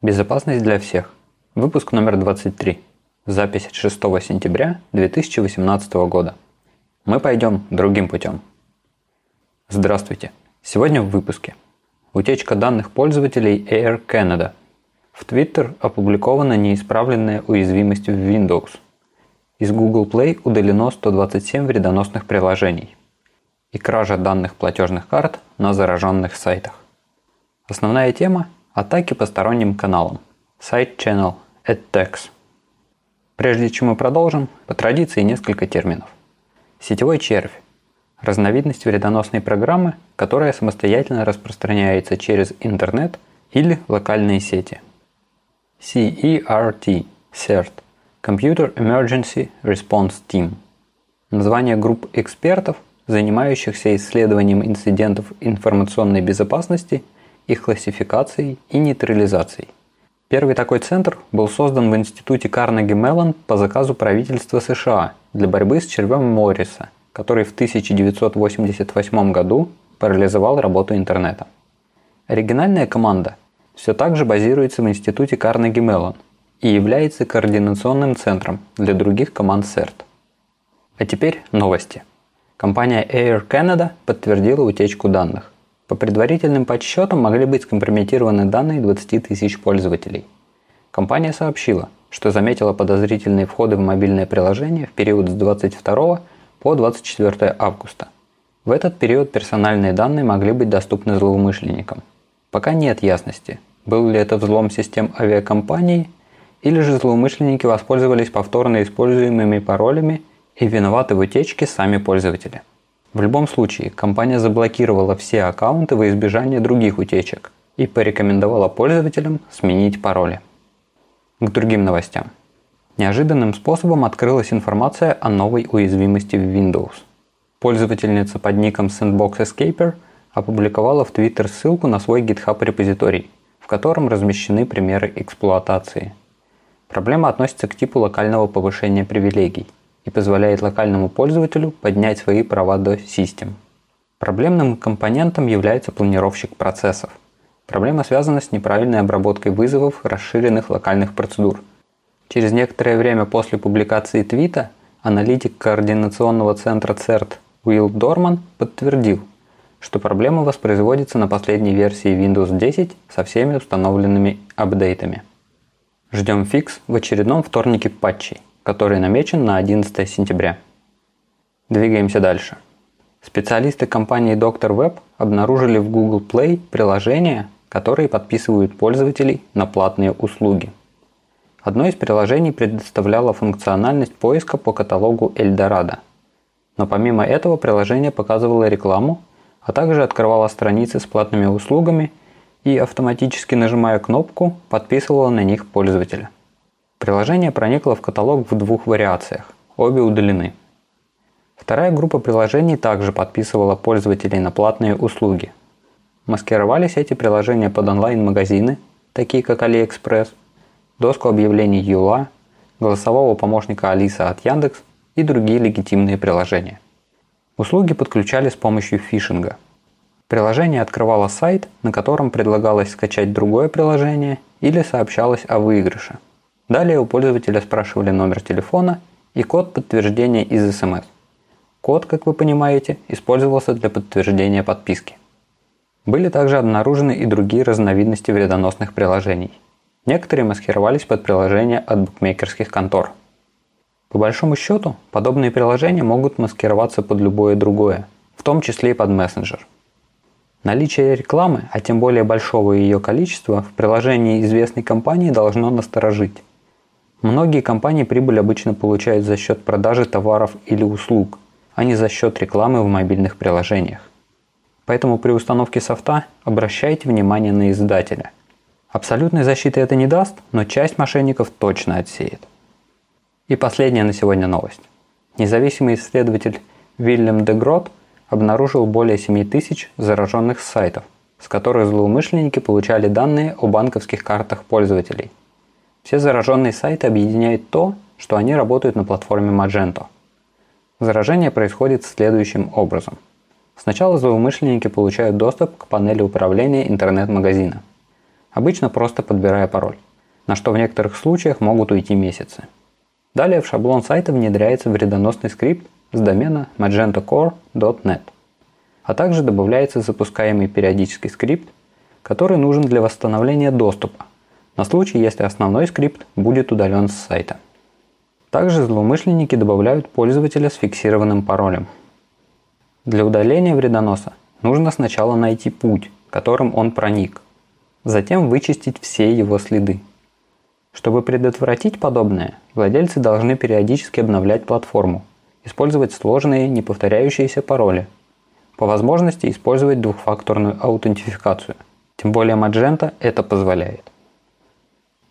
Безопасность для всех. Выпуск номер 23. Запись 6 сентября 2018 года. Мы пойдем другим путем. Здравствуйте. Сегодня в выпуске. Утечка данных пользователей Air Canada. В Twitter опубликована неисправленная уязвимость в Windows. Из Google Play удалено 127 вредоносных приложений. И кража данных платежных карт на зараженных сайтах. Основная тема – атаки по сторонним каналам. Side Channel Attacks. Прежде чем мы продолжим, по традиции несколько терминов. Сетевой червь – разновидность вредоносной программы, которая самостоятельно распространяется через интернет или локальные сети. CERT – CERT – Computer Emergency Response Team. Название групп экспертов, занимающихся исследованием инцидентов информационной безопасности – их классификацией и нейтрализацией. Первый такой центр был создан в институте Карнеги Меллон по заказу правительства США для борьбы с червем Морриса, который в 1988 году парализовал работу интернета. Оригинальная команда все так же базируется в институте Карнеги Меллон и является координационным центром для других команд CERT. А теперь новости. Компания Air Canada подтвердила утечку данных. По предварительным подсчетам могли быть скомпрометированы данные 20 тысяч пользователей. Компания сообщила, что заметила подозрительные входы в мобильное приложение в период с 22 по 24 августа. В этот период персональные данные могли быть доступны злоумышленникам. Пока нет ясности, был ли это взлом систем авиакомпании или же злоумышленники воспользовались повторно используемыми паролями и виноваты в утечке сами пользователи. В любом случае, компания заблокировала все аккаунты во избежание других утечек и порекомендовала пользователям сменить пароли. К другим новостям. Неожиданным способом открылась информация о новой уязвимости в Windows. Пользовательница под ником Sandbox Escaper опубликовала в Twitter ссылку на свой GitHub репозиторий, в котором размещены примеры эксплуатации. Проблема относится к типу локального повышения привилегий – и позволяет локальному пользователю поднять свои права до систем. Проблемным компонентом является планировщик процессов. Проблема связана с неправильной обработкой вызовов расширенных локальных процедур. Через некоторое время после публикации твита аналитик координационного центра CERT Уилл Дорман подтвердил, что проблема воспроизводится на последней версии Windows 10 со всеми установленными апдейтами. Ждем фикс в очередном вторнике патчей который намечен на 11 сентября. Двигаемся дальше. Специалисты компании Dr. Web обнаружили в Google Play приложения, которые подписывают пользователей на платные услуги. Одно из приложений предоставляло функциональность поиска по каталогу Эльдорадо. Но помимо этого приложение показывало рекламу, а также открывало страницы с платными услугами и автоматически нажимая кнопку подписывало на них пользователя. Приложение проникло в каталог в двух вариациях, обе удалены. Вторая группа приложений также подписывала пользователей на платные услуги. Маскировались эти приложения под онлайн-магазины, такие как AliExpress, доску объявлений Юла, голосового помощника Алиса от Яндекс и другие легитимные приложения. Услуги подключали с помощью фишинга. Приложение открывало сайт, на котором предлагалось скачать другое приложение или сообщалось о выигрыше – Далее у пользователя спрашивали номер телефона и код подтверждения из СМС. Код, как вы понимаете, использовался для подтверждения подписки. Были также обнаружены и другие разновидности вредоносных приложений. Некоторые маскировались под приложения от букмекерских контор. По большому счету, подобные приложения могут маскироваться под любое другое, в том числе и под мессенджер. Наличие рекламы, а тем более большого ее количества, в приложении известной компании должно насторожить. Многие компании прибыль обычно получают за счет продажи товаров или услуг, а не за счет рекламы в мобильных приложениях. Поэтому при установке софта обращайте внимание на издателя. Абсолютной защиты это не даст, но часть мошенников точно отсеет. И последняя на сегодня новость. Независимый исследователь Вильям Дегрот обнаружил более 7 тысяч зараженных сайтов, с которых злоумышленники получали данные о банковских картах пользователей. Все зараженные сайты объединяет то, что они работают на платформе Magento. Заражение происходит следующим образом. Сначала злоумышленники получают доступ к панели управления интернет-магазина. обычно просто подбирая пароль, на что в некоторых случаях могут уйти месяцы. Далее в шаблон сайта внедряется вредоносный скрипт с домена magentacore.net, а также добавляется запускаемый периодический скрипт, который нужен для восстановления доступа, на случай, если основной скрипт будет удален с сайта. Также злоумышленники добавляют пользователя с фиксированным паролем. Для удаления вредоноса нужно сначала найти путь, которым он проник, затем вычистить все его следы. Чтобы предотвратить подобное, владельцы должны периодически обновлять платформу, использовать сложные, неповторяющиеся пароли, по возможности использовать двухфакторную аутентификацию. Тем более Magenta это позволяет.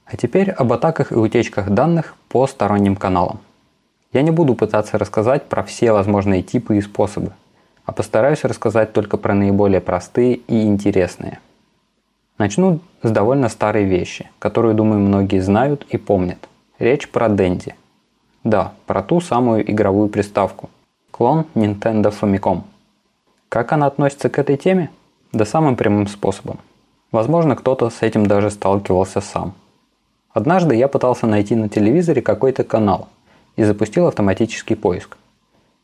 А теперь об атаках и утечках данных по сторонним каналам. Я не буду пытаться рассказать про все возможные типы и способы, а постараюсь рассказать только про наиболее простые и интересные. Начну с довольно старой вещи, которую, думаю, многие знают и помнят. Речь про Dendy. Да, про ту самую игровую приставку. Клон Nintendo Famicom. Как она относится к этой теме? Да самым прямым способом. Возможно, кто-то с этим даже сталкивался сам – Однажды я пытался найти на телевизоре какой-то канал и запустил автоматический поиск.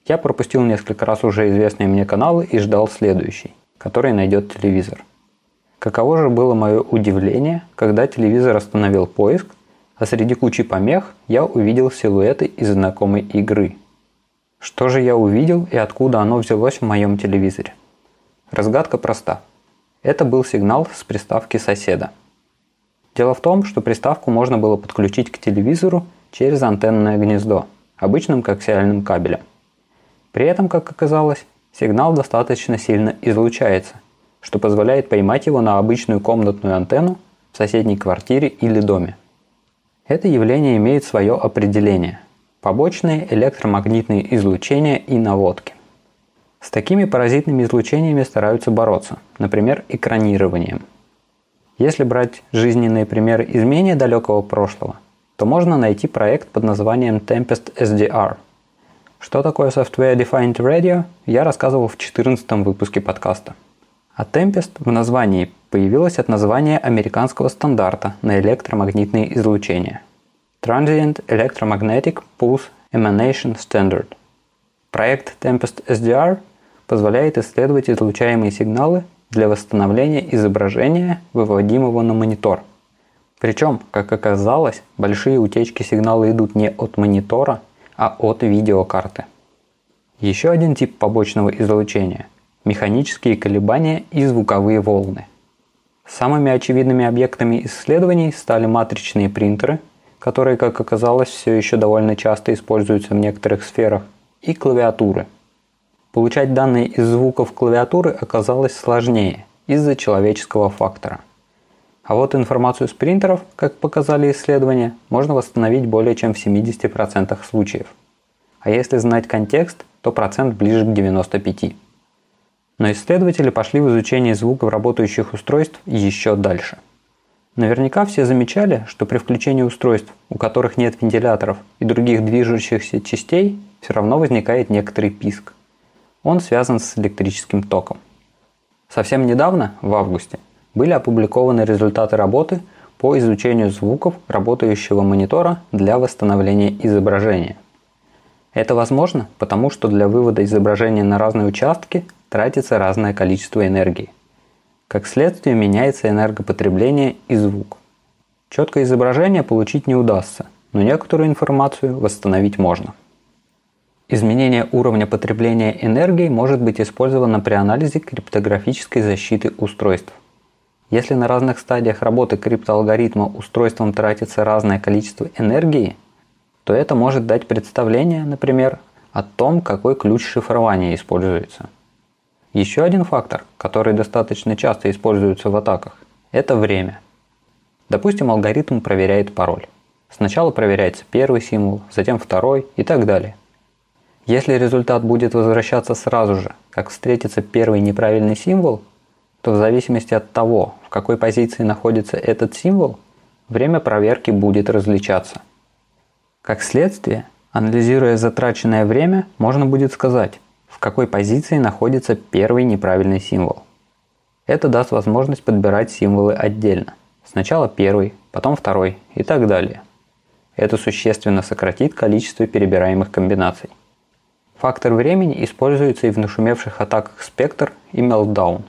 Я пропустил несколько раз уже известные мне каналы и ждал следующий, который найдет телевизор. Каково же было мое удивление, когда телевизор остановил поиск, а среди кучи помех я увидел силуэты из знакомой игры. Что же я увидел и откуда оно взялось в моем телевизоре? Разгадка проста. Это был сигнал с приставки соседа – Дело в том, что приставку можно было подключить к телевизору через антенное гнездо, обычным коаксиальным кабелем. При этом, как оказалось, сигнал достаточно сильно излучается, что позволяет поймать его на обычную комнатную антенну в соседней квартире или доме. Это явление имеет свое определение – побочные электромагнитные излучения и наводки. С такими паразитными излучениями стараются бороться, например, экранированием – если брать жизненные примеры из менее далекого прошлого, то можно найти проект под названием Tempest SDR. Что такое Software Defined Radio, я рассказывал в 14 выпуске подкаста. А Tempest в названии появилось от названия американского стандарта на электромагнитные излучения – Transient Electromagnetic Pulse Emanation Standard. Проект Tempest SDR позволяет исследовать излучаемые сигналы для восстановления изображения, выводимого на монитор. Причем, как оказалось, большие утечки сигнала идут не от монитора, а от видеокарты. Еще один тип побочного излучения – механические колебания и звуковые волны. Самыми очевидными объектами исследований стали матричные принтеры, которые, как оказалось, все еще довольно часто используются в некоторых сферах, и клавиатуры – Получать данные из звуков клавиатуры оказалось сложнее из-за человеческого фактора. А вот информацию с принтеров, как показали исследования, можно восстановить более чем в 70% случаев. А если знать контекст, то процент ближе к 95%. Но исследователи пошли в изучение звуков работающих устройств еще дальше. Наверняка все замечали, что при включении устройств, у которых нет вентиляторов и других движущихся частей, все равно возникает некоторый писк – он связан с электрическим током. Совсем недавно, в августе, были опубликованы результаты работы по изучению звуков работающего монитора для восстановления изображения. Это возможно, потому что для вывода изображения на разные участки тратится разное количество энергии. Как следствие меняется энергопотребление и звук. Четкое изображение получить не удастся, но некоторую информацию восстановить можно. Изменение уровня потребления энергии может быть использовано при анализе криптографической защиты устройств. Если на разных стадиях работы криптоалгоритма устройством тратится разное количество энергии, то это может дать представление, например, о том, какой ключ шифрования используется. Еще один фактор, который достаточно часто используется в атаках, это время. Допустим, алгоритм проверяет пароль. Сначала проверяется первый символ, затем второй и так далее. Если результат будет возвращаться сразу же, как встретится первый неправильный символ, то в зависимости от того, в какой позиции находится этот символ, время проверки будет различаться. Как следствие, анализируя затраченное время, можно будет сказать, в какой позиции находится первый неправильный символ. Это даст возможность подбирать символы отдельно, Сначала первый, потом второй и так далее. Это существенно сократит количество перебираемых комбинаций. Фактор времени используется и в нашумевших атаках Spectre и Meltdown.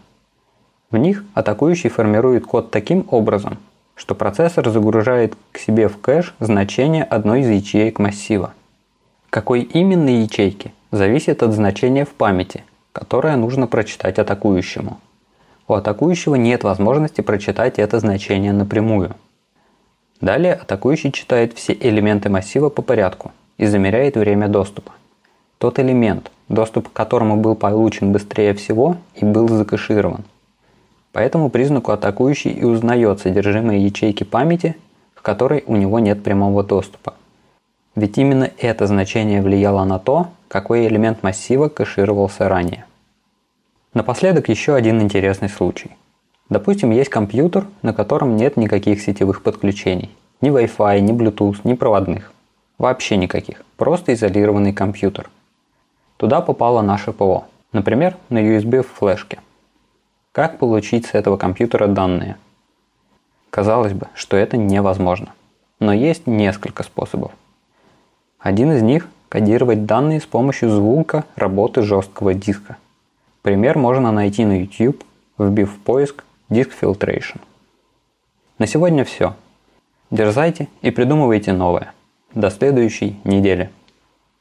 В них атакующий формирует код таким образом, что процессор загружает к себе в кэш значение одной из ячеек массива. Какой именно ячейки зависит от значения в памяти, которое нужно прочитать атакующему. У атакующего нет возможности прочитать это значение напрямую. Далее атакующий читает все элементы массива по порядку и замеряет время доступа. Тот элемент, доступ к которому был получен быстрее всего и был закэширован. По этому признаку атакующий и узнает содержимое ячейки памяти, к которой у него нет прямого доступа. Ведь именно это значение влияло на то, какой элемент массива кэшировался ранее. Напоследок еще один интересный случай. Допустим, есть компьютер, на котором нет никаких сетевых подключений. Ни Wi-Fi, ни Bluetooth, ни проводных. Вообще никаких. Просто изолированный компьютер. Туда попало наше ПО. Например, на USB в флешке. Как получить с этого компьютера данные? Казалось бы, что это невозможно. Но есть несколько способов. Один из них – кодировать данные с помощью звука работы жесткого диска. Пример можно найти на YouTube, вбив в поиск Disk Filtration. На сегодня все. Дерзайте и придумывайте новое. До следующей недели.